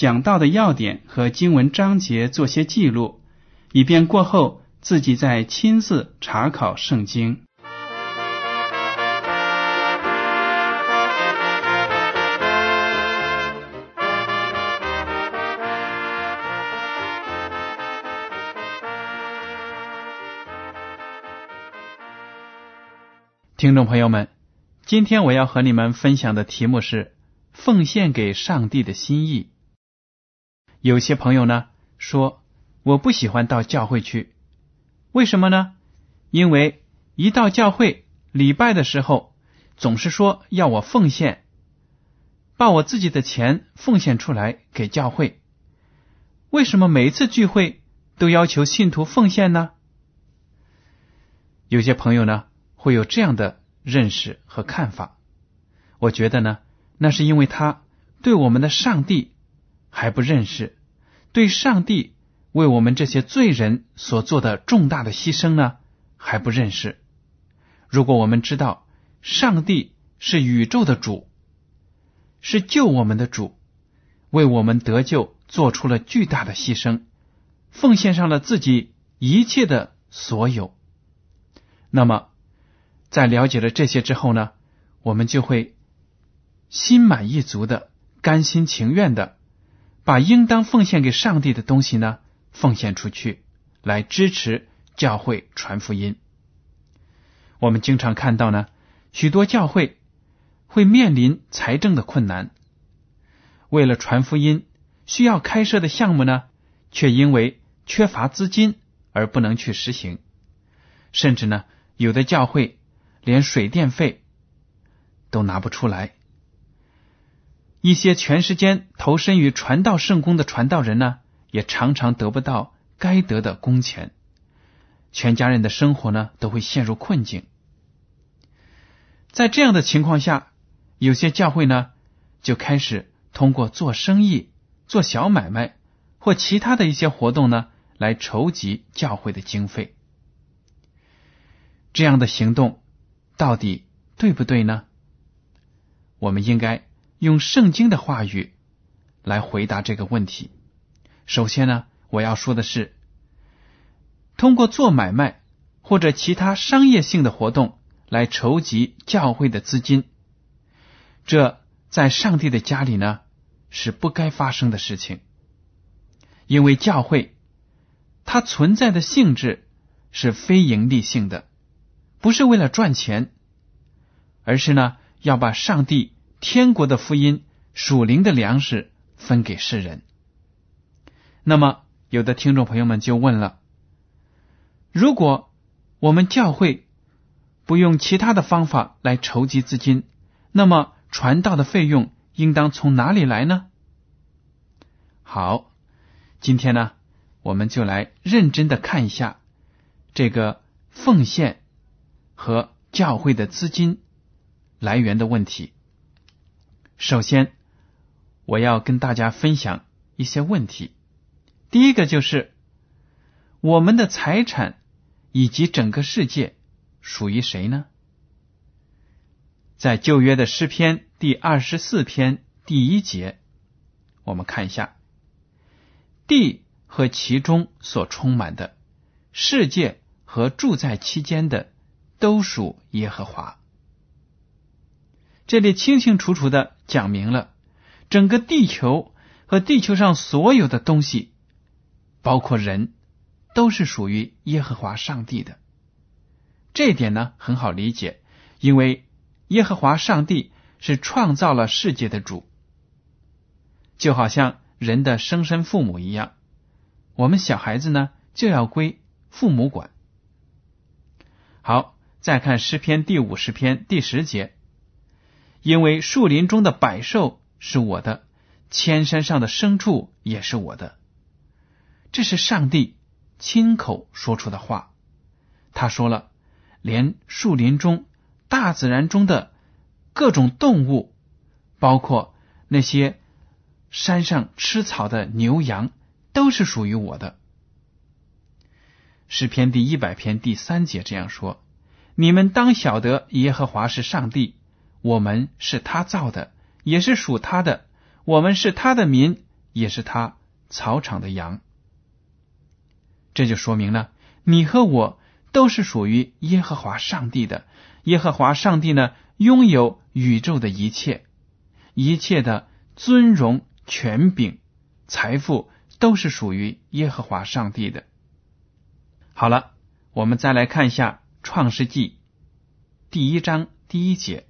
讲到的要点和经文章节做些记录，以便过后自己再亲自查考圣经。听众朋友们，今天我要和你们分享的题目是奉献给上帝的心意。有些朋友呢说，我不喜欢到教会去，为什么呢？因为一到教会礼拜的时候，总是说要我奉献，把我自己的钱奉献出来给教会。为什么每一次聚会都要求信徒奉献呢？有些朋友呢？会有这样的认识和看法，我觉得呢，那是因为他对我们的上帝还不认识，对上帝为我们这些罪人所做的重大的牺牲呢还不认识。如果我们知道上帝是宇宙的主，是救我们的主，为我们得救做出了巨大的牺牲，奉献上了自己一切的所有，那么。在了解了这些之后呢，我们就会心满意足的、甘心情愿的把应当奉献给上帝的东西呢奉献出去，来支持教会传福音。我们经常看到呢，许多教会会面临财政的困难，为了传福音需要开设的项目呢，却因为缺乏资金而不能去实行，甚至呢，有的教会。连水电费都拿不出来，一些全时间投身于传道圣功的传道人呢，也常常得不到该得的工钱，全家人的生活呢都会陷入困境。在这样的情况下，有些教会呢就开始通过做生意、做小买卖或其他的一些活动呢，来筹集教会的经费。这样的行动。到底对不对呢？我们应该用圣经的话语来回答这个问题。首先呢，我要说的是，通过做买卖或者其他商业性的活动来筹集教会的资金，这在上帝的家里呢是不该发生的事情。因为教会它存在的性质是非盈利性的。不是为了赚钱，而是呢要把上帝天国的福音、属灵的粮食分给世人。那么，有的听众朋友们就问了：如果我们教会不用其他的方法来筹集资金，那么传道的费用应当从哪里来呢？好，今天呢，我们就来认真的看一下这个奉献。和教会的资金来源的问题。首先，我要跟大家分享一些问题。第一个就是我们的财产以及整个世界属于谁呢？在旧约的诗篇第二十四篇第一节，我们看一下地和其中所充满的世界和住在其间的。都属耶和华。这里清清楚楚的讲明了，整个地球和地球上所有的东西，包括人，都是属于耶和华上帝的。这点呢很好理解，因为耶和华上帝是创造了世界的主，就好像人的生身父母一样，我们小孩子呢就要归父母管。好，再看诗篇第五十篇第十节，因为树林中的百兽是我的，千山上的牲畜也是我的。这是上帝亲口说出的话，他说了。连树林中、大自然中的各种动物，包括那些山上吃草的牛羊，都是属于我的。诗篇第一百篇第三节这样说：“你们当晓得，耶和华是上帝，我们是他造的，也是属他的；我们是他的民，也是他草场的羊。”这就说明了你和我。都是属于耶和华上帝的。耶和华上帝呢，拥有宇宙的一切，一切的尊荣、权柄、财富都是属于耶和华上帝的。好了，我们再来看一下《创世纪》第一章第一节：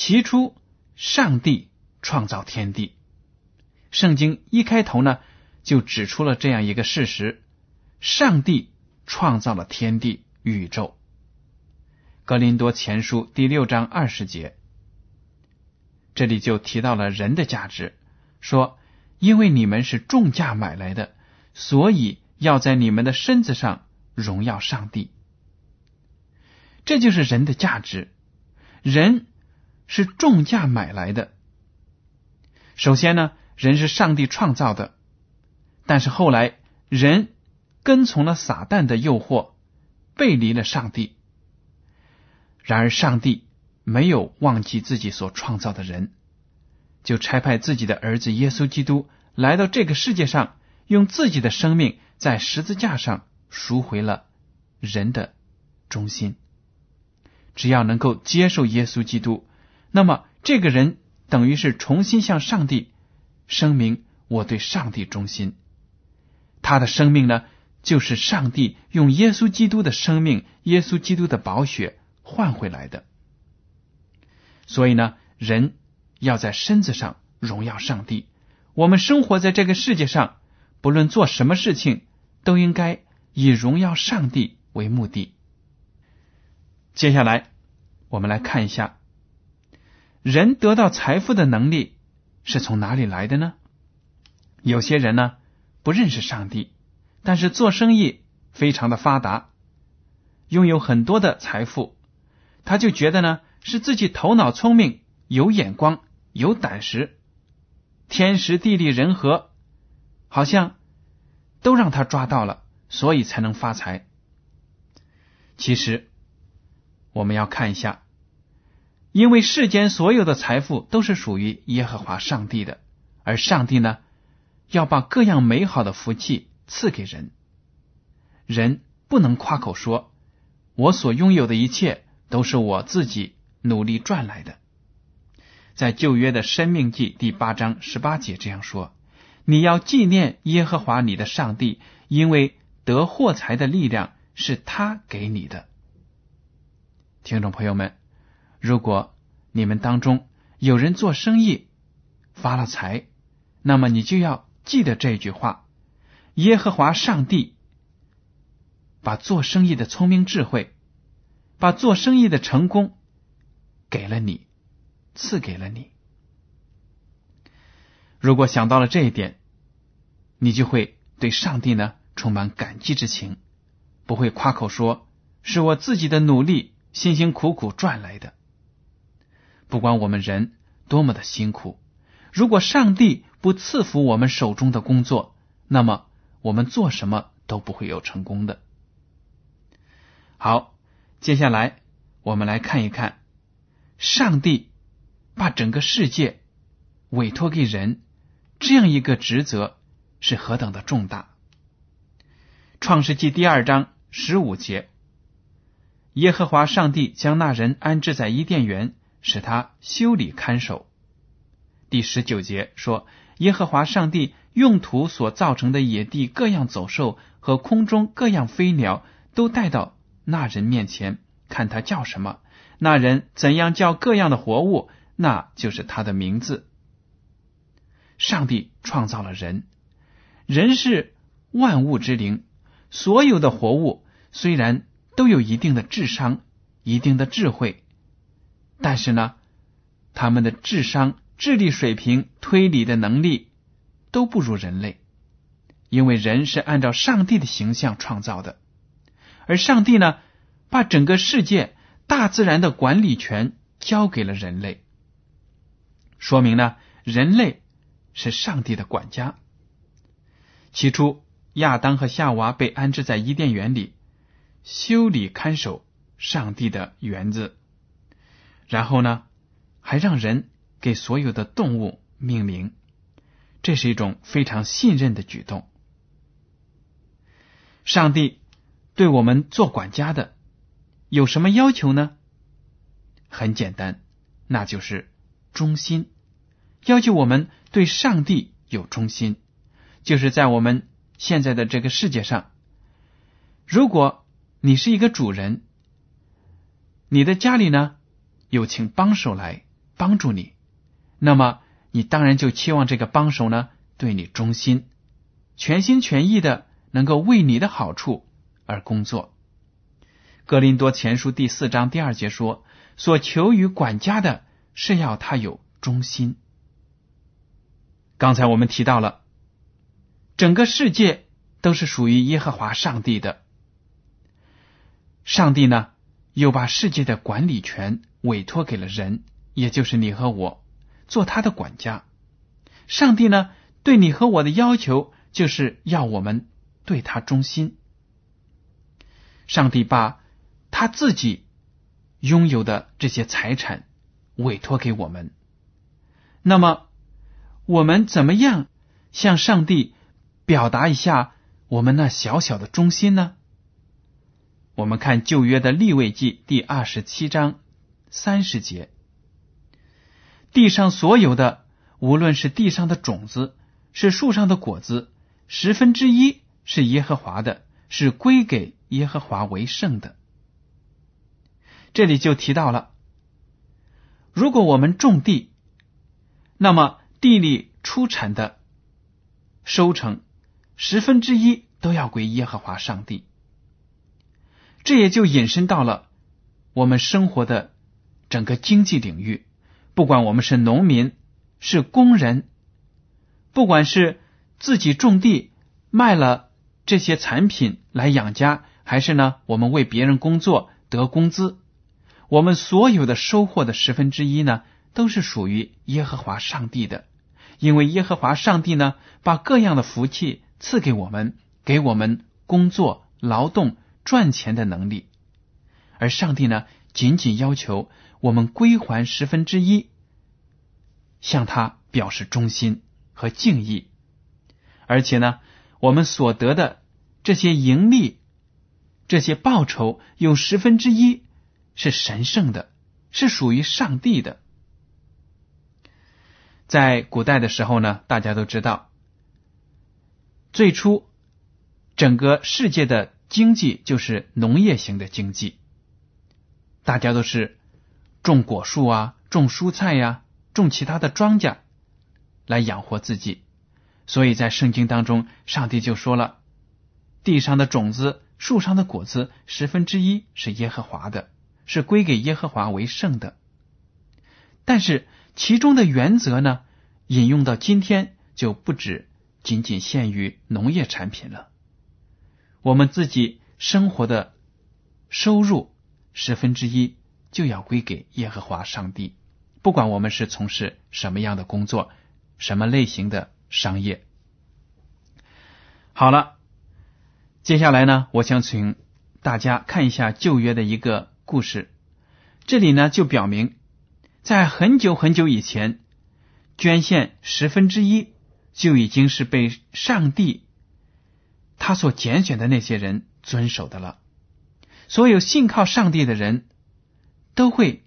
起初，上帝创造天地。圣经一开头呢，就指出了这样一个事实：上帝。创造了天地宇宙。格林多前书第六章二十节，这里就提到了人的价值，说：“因为你们是重价买来的，所以要在你们的身子上荣耀上帝。”这就是人的价值。人是重价买来的。首先呢，人是上帝创造的，但是后来人。跟从了撒旦的诱惑，背离了上帝。然而，上帝没有忘记自己所创造的人，就差派自己的儿子耶稣基督来到这个世界上，用自己的生命在十字架上赎回了人的中心。只要能够接受耶稣基督，那么这个人等于是重新向上帝声明：我对上帝忠心。他的生命呢？就是上帝用耶稣基督的生命、耶稣基督的宝血换回来的。所以呢，人要在身子上荣耀上帝。我们生活在这个世界上，不论做什么事情，都应该以荣耀上帝为目的。接下来，我们来看一下，人得到财富的能力是从哪里来的呢？有些人呢，不认识上帝。但是做生意非常的发达，拥有很多的财富，他就觉得呢是自己头脑聪明、有眼光、有胆识，天时地利人和，好像都让他抓到了，所以才能发财。其实我们要看一下，因为世间所有的财富都是属于耶和华上帝的，而上帝呢要把各样美好的福气。赐给人，人不能夸口说，我所拥有的一切都是我自己努力赚来的。在旧约的生命记第八章十八节这样说：“你要纪念耶和华你的上帝，因为得货财的力量是他给你的。”听众朋友们，如果你们当中有人做生意发了财，那么你就要记得这句话。耶和华上帝把做生意的聪明智慧，把做生意的成功给了你，赐给了你。如果想到了这一点，你就会对上帝呢充满感激之情，不会夸口说是我自己的努力辛辛苦苦赚来的。不管我们人多么的辛苦，如果上帝不赐福我们手中的工作，那么。我们做什么都不会有成功的。好，接下来我们来看一看，上帝把整个世界委托给人这样一个职责是何等的重大。创世纪第二章十五节，耶和华上帝将那人安置在伊甸园，使他修理看守。第十九节说：“耶和华上帝用土所造成的野地各样走兽和空中各样飞鸟，都带到那人面前，看他叫什么。那人怎样叫各样的活物，那就是他的名字。”上帝创造了人，人是万物之灵，所有的活物虽然都有一定的智商、一定的智慧，但是呢，他们的智商、智力水平、推理的能力都不如人类，因为人是按照上帝的形象创造的，而上帝呢，把整个世界、大自然的管理权交给了人类，说明呢，人类。是上帝的管家。起初，亚当和夏娃被安置在伊甸园里，修理看守上帝的园子。然后呢，还让人给所有的动物命名，这是一种非常信任的举动。上帝对我们做管家的有什么要求呢？很简单，那就是忠心。要求我们对上帝有忠心，就是在我们现在的这个世界上，如果你是一个主人，你的家里呢有请帮手来帮助你，那么你当然就期望这个帮手呢对你忠心，全心全意的能够为你的好处而工作。格林多前书第四章第二节说：“所求于管家的是要他有忠心。”刚才我们提到了，整个世界都是属于耶和华上帝的。上帝呢，又把世界的管理权委托给了人，也就是你和我，做他的管家。上帝呢，对你和我的要求，就是要我们对他忠心。上帝把他自己拥有的这些财产委托给我们，那么。我们怎么样向上帝表达一下我们那小小的忠心呢？我们看旧约的立位记第二十七章三十节：地上所有的，无论是地上的种子，是树上的果子，十分之一是耶和华的，是归给耶和华为圣的。这里就提到了，如果我们种地，那么。地里出产的收成十分之一都要归耶和华上帝，这也就引申到了我们生活的整个经济领域。不管我们是农民、是工人，不管是自己种地卖了这些产品来养家，还是呢我们为别人工作得工资，我们所有的收获的十分之一呢，都是属于耶和华上帝的。因为耶和华上帝呢，把各样的福气赐给我们，给我们工作、劳动、赚钱的能力，而上帝呢，仅仅要求我们归还十分之一，向他表示忠心和敬意，而且呢，我们所得的这些盈利、这些报酬，有十分之一是神圣的，是属于上帝的。在古代的时候呢，大家都知道，最初整个世界的经济就是农业型的经济，大家都是种果树啊，种蔬菜呀，种其他的庄稼来养活自己。所以在圣经当中，上帝就说了：地上的种子、树上的果子，十分之一是耶和华的，是归给耶和华为圣的。但是。其中的原则呢，引用到今天就不止仅仅限于农业产品了。我们自己生活的收入十分之一就要归给耶和华上帝，不管我们是从事什么样的工作，什么类型的商业。好了，接下来呢，我想请大家看一下旧约的一个故事，这里呢就表明。在很久很久以前，捐献十分之一就已经是被上帝他所拣选的那些人遵守的了。所有信靠上帝的人都会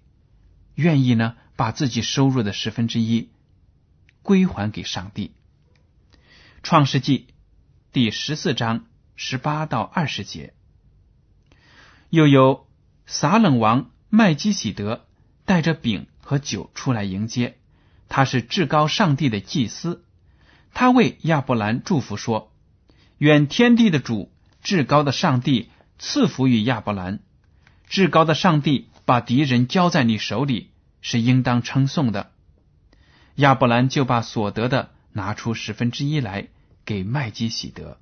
愿意呢，把自己收入的十分之一归还给上帝。创世纪第十四章十八到二十节，又有撒冷王麦基喜德带着饼和酒出来迎接，他是至高上帝的祭司。他为亚伯兰祝福说：“愿天地的主、至高的上帝赐福于亚伯兰。至高的上帝把敌人交在你手里，是应当称颂的。”亚伯兰就把所得的拿出十分之一来给麦基喜德。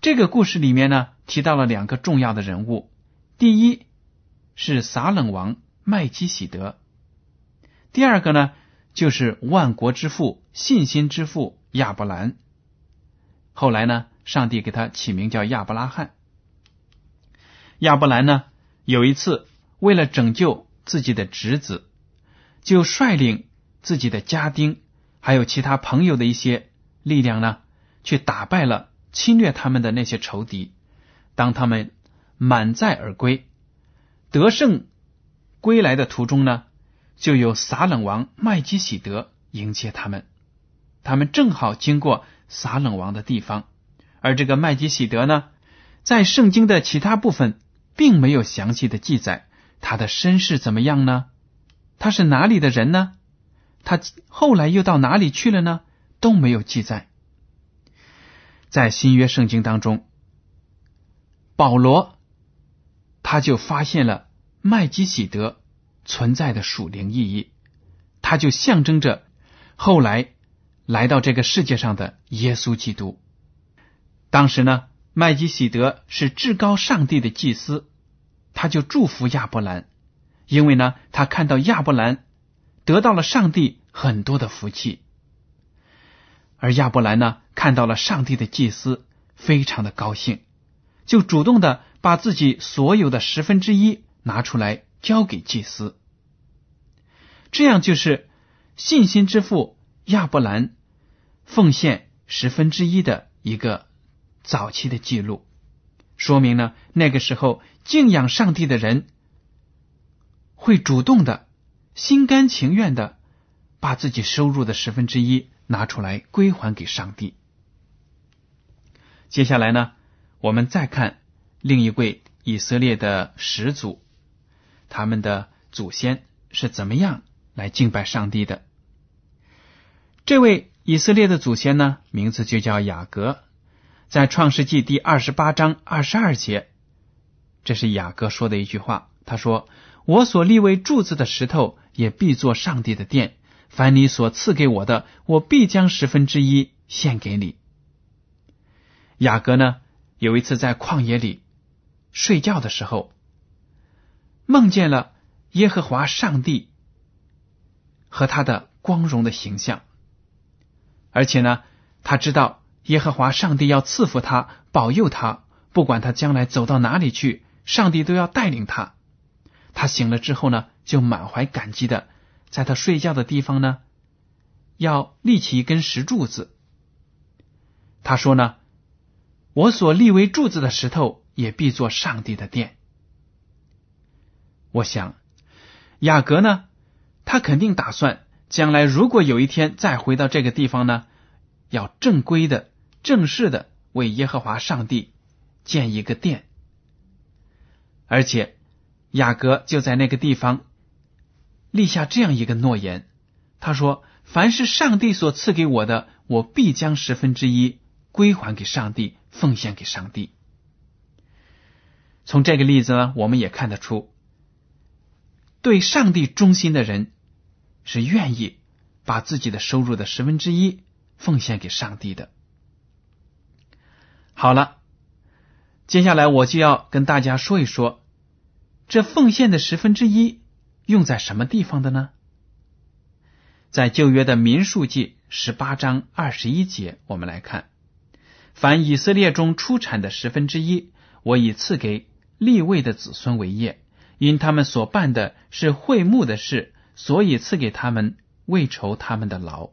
这个故事里面呢，提到了两个重要的人物，第一是撒冷王麦基喜德，第二个呢就是万国之父、信心之父亚伯兰。后来呢，上帝给他起名叫亚伯拉罕。亚伯兰呢，有一次为了拯救自己的侄子，就率领。自己的家丁，还有其他朋友的一些力量呢，去打败了侵略他们的那些仇敌。当他们满载而归，得胜归来的途中呢，就有撒冷王麦基喜德迎接他们。他们正好经过撒冷王的地方，而这个麦基喜德呢，在圣经的其他部分并没有详细的记载他的身世怎么样呢？他是哪里的人呢？他后来又到哪里去了呢？都没有记载。在新约圣经当中，保罗他就发现了麦基喜德存在的属灵意义，他就象征着后来来到这个世界上的耶稣基督。当时呢，麦基喜德是至高上帝的祭司，他就祝福亚伯兰，因为呢，他看到亚伯兰。得到了上帝很多的福气，而亚伯兰呢，看到了上帝的祭司，非常的高兴，就主动的把自己所有的十分之一拿出来交给祭司。这样就是信心之父亚伯兰奉献十分之一的一个早期的记录，说明呢，那个时候敬仰上帝的人会主动的。心甘情愿的把自己收入的十分之一拿出来归还给上帝。接下来呢，我们再看另一位以色列的始祖，他们的祖先是怎么样来敬拜上帝的。这位以色列的祖先呢，名字就叫雅各，在创世纪第二十八章二十二节，这是雅各说的一句话，他说。我所立为柱子的石头，也必作上帝的殿。凡你所赐给我的，我必将十分之一献给你。雅各呢，有一次在旷野里睡觉的时候，梦见了耶和华上帝和他的光荣的形象，而且呢，他知道耶和华上帝要赐福他，保佑他，不管他将来走到哪里去，上帝都要带领他。他醒了之后呢，就满怀感激的，在他睡觉的地方呢，要立起一根石柱子。他说呢：“我所立为柱子的石头，也必做上帝的殿。”我想，雅各呢，他肯定打算将来如果有一天再回到这个地方呢，要正规的、正式的为耶和华上帝建一个殿，而且。雅各就在那个地方立下这样一个诺言，他说：“凡是上帝所赐给我的，我必将十分之一归还给上帝，奉献给上帝。”从这个例子呢，我们也看得出，对上帝忠心的人是愿意把自己的收入的十分之一奉献给上帝的。好了，接下来我就要跟大家说一说。这奉献的十分之一用在什么地方的呢？在旧约的民数记十八章二十一节，我们来看：凡以色列中出产的十分之一，我以赐给立位的子孙为业，因他们所办的是会幕的事，所以赐给他们为酬他们的劳。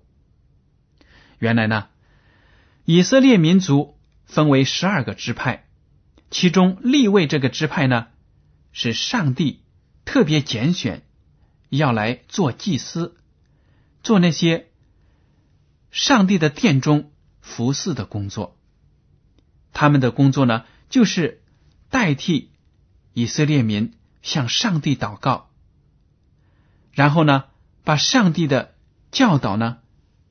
原来呢，以色列民族分为十二个支派，其中立位这个支派呢。是上帝特别拣选，要来做祭司，做那些上帝的殿中服侍的工作。他们的工作呢，就是代替以色列民向上帝祷告，然后呢，把上帝的教导呢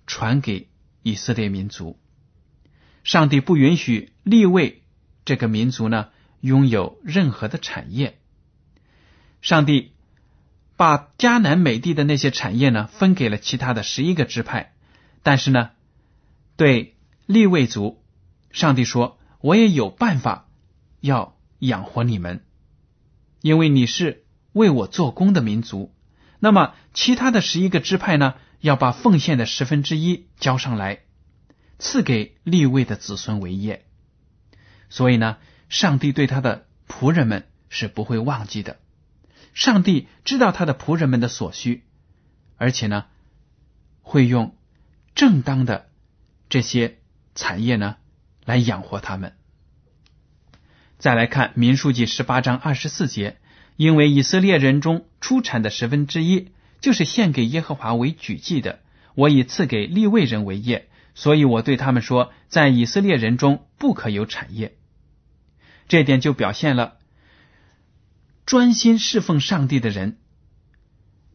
传给以色列民族。上帝不允许立位这个民族呢拥有任何的产业。上帝把迦南美地的那些产业呢分给了其他的十一个支派，但是呢，对立位族，上帝说。我也有办法要养活你们，因为你是为我做工的民族。那么，其他的十一个支派呢，要把奉献的十分之一交上来，赐给立位的子孙为业。所以呢，上帝对他的仆人们是不会忘记的。上帝知道他的仆人们的所需，而且呢，会用正当的这些产业呢。来养活他们。再来看民数记十八章二十四节，因为以色列人中出产的十分之一就是献给耶和华为举祭的，我已赐给立位人为业，所以我对他们说，在以色列人中不可有产业。这点就表现了专心侍奉上帝的人，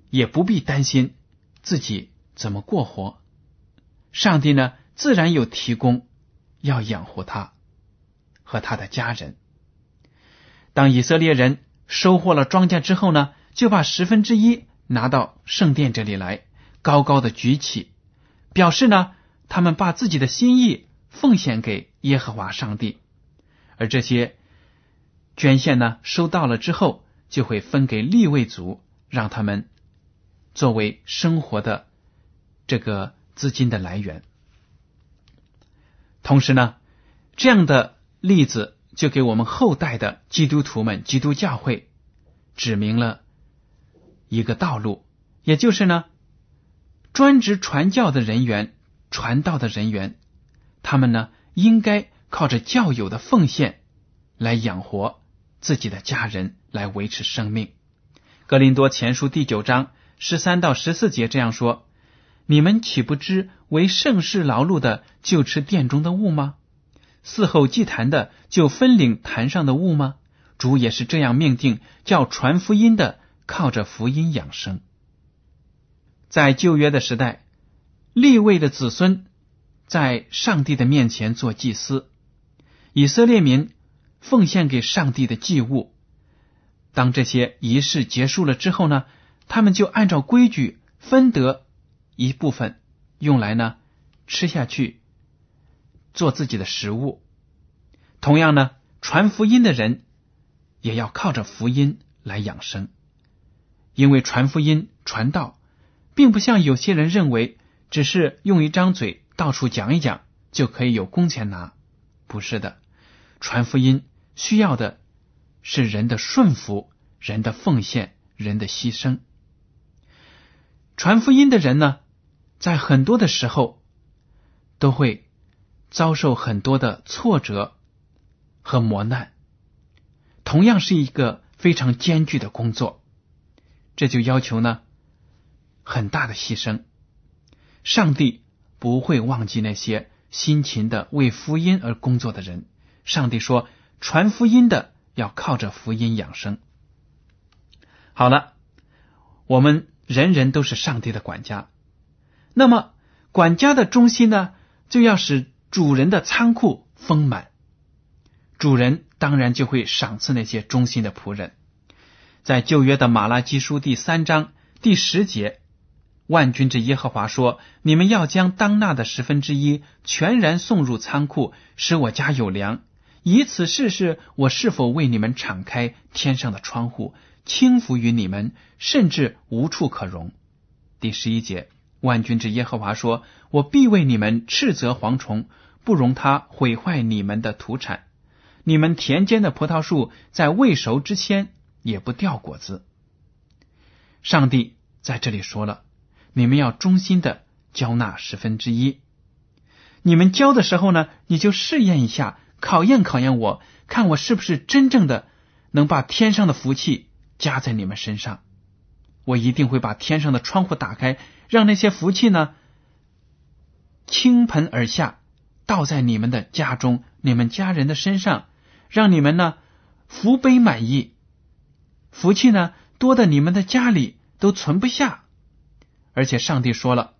也不必担心自己怎么过活，上帝呢自然有提供。要养活他和他的家人。当以色列人收获了庄稼之后呢，就把十分之一拿到圣殿这里来，高高的举起，表示呢，他们把自己的心意奉献给耶和华上帝。而这些捐献呢，收到了之后，就会分给立位族，让他们作为生活的这个资金的来源。同时呢，这样的例子就给我们后代的基督徒们、基督教会指明了一个道路，也就是呢，专职传教的人员、传道的人员，他们呢应该靠着教友的奉献来养活自己的家人，来维持生命。格林多前书第九章十三到十四节这样说。你们岂不知为盛世劳碌的就吃殿中的物吗？伺候祭坛的就分领坛上的物吗？主也是这样命定，叫传福音的靠着福音养生。在旧约的时代，立位的子孙在上帝的面前做祭司，以色列民奉献给上帝的祭物。当这些仪式结束了之后呢，他们就按照规矩分得。一部分用来呢吃下去，做自己的食物。同样呢，传福音的人也要靠着福音来养生，因为传福音、传道，并不像有些人认为，只是用一张嘴到处讲一讲就可以有工钱拿。不是的，传福音需要的是人的顺服、人的奉献、人的牺牲。传福音的人呢？在很多的时候，都会遭受很多的挫折和磨难，同样是一个非常艰巨的工作，这就要求呢很大的牺牲。上帝不会忘记那些辛勤的为福音而工作的人。上帝说，传福音的要靠着福音养生。好了，我们人人都是上帝的管家。那么，管家的中心呢，就要使主人的仓库丰满。主人当然就会赏赐那些忠心的仆人。在旧约的马拉基书第三章第十节，万军之耶和华说：“你们要将当纳的十分之一全然送入仓库，使我家有粮。以此试试我是否为你们敞开天上的窗户，倾福于你们，甚至无处可容。”第十一节。万军之耶和华说：“我必为你们斥责蝗虫，不容它毁坏你们的土产。你们田间的葡萄树在未熟之前也不掉果子。”上帝在这里说了：“你们要忠心的交纳十分之一。你们交的时候呢，你就试验一下，考验考验我，看我是不是真正的能把天上的福气加在你们身上。我一定会把天上的窗户打开。”让那些福气呢倾盆而下，倒在你们的家中、你们家人的身上，让你们呢福杯满溢，福气呢多的你们的家里都存不下。而且上帝说了，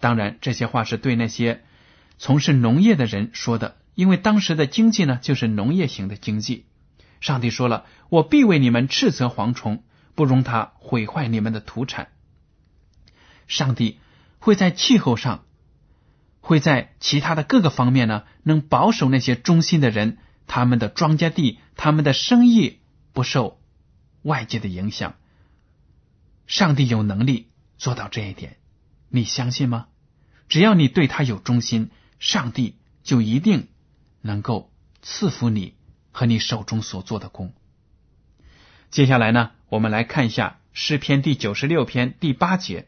当然这些话是对那些从事农业的人说的，因为当时的经济呢就是农业型的经济。上帝说了：“我必为你们斥责蝗虫，不容它毁坏你们的土产。”上帝会在气候上，会在其他的各个方面呢，能保守那些忠心的人，他们的庄稼地、他们的生意不受外界的影响。上帝有能力做到这一点，你相信吗？只要你对他有忠心，上帝就一定能够赐福你。和你手中所做的工。接下来呢，我们来看一下诗篇第九十六篇第八节：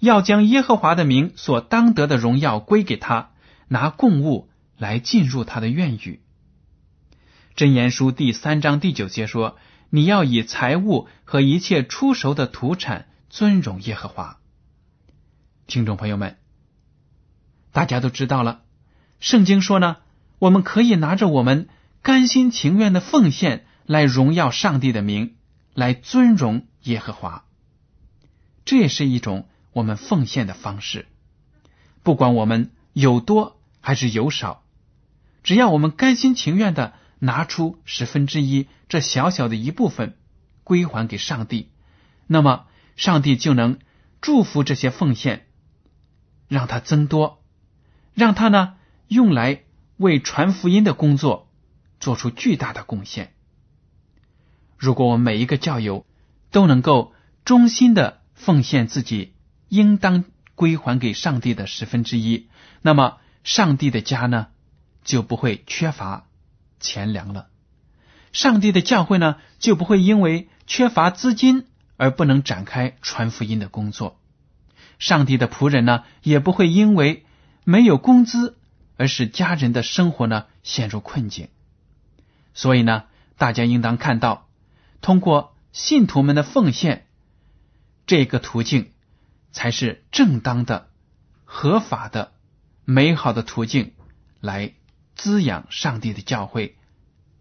要将耶和华的名所当得的荣耀归给他，拿供物来进入他的院宇。真言书第三章第九节说：你要以财物和一切出熟的土产尊荣耶和华。听众朋友们，大家都知道了，圣经说呢，我们可以拿着我们。甘心情愿的奉献来荣耀上帝的名，来尊荣耶和华，这也是一种我们奉献的方式。不管我们有多还是有少，只要我们甘心情愿的拿出十分之一这小小的一部分归还给上帝，那么上帝就能祝福这些奉献，让它增多，让它呢用来为传福音的工作。做出巨大的贡献。如果我们每一个教友都能够忠心的奉献自己应当归还给上帝的十分之一，那么上帝的家呢就不会缺乏钱粮了。上帝的教会呢就不会因为缺乏资金而不能展开传福音的工作。上帝的仆人呢也不会因为没有工资而使家人的生活呢陷入困境。所以呢，大家应当看到，通过信徒们的奉献，这个途径才是正当的、合法的、美好的途径，来滋养上帝的教会，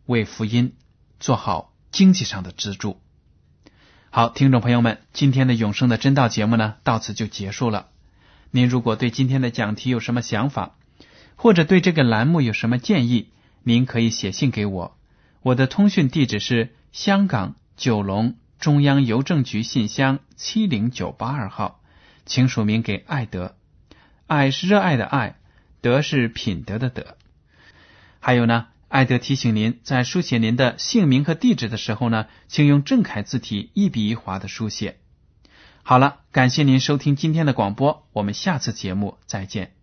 为福音做好经济上的支柱。好，听众朋友们，今天的永生的真道节目呢，到此就结束了。您如果对今天的讲题有什么想法，或者对这个栏目有什么建议，您可以写信给我。我的通讯地址是香港九龙中央邮政局信箱七零九八二号，请署名给爱德。爱是热爱的爱，德是品德的德。还有呢，艾德提醒您，在书写您的姓名和地址的时候呢，请用正楷字体一笔一划的书写。好了，感谢您收听今天的广播，我们下次节目再见。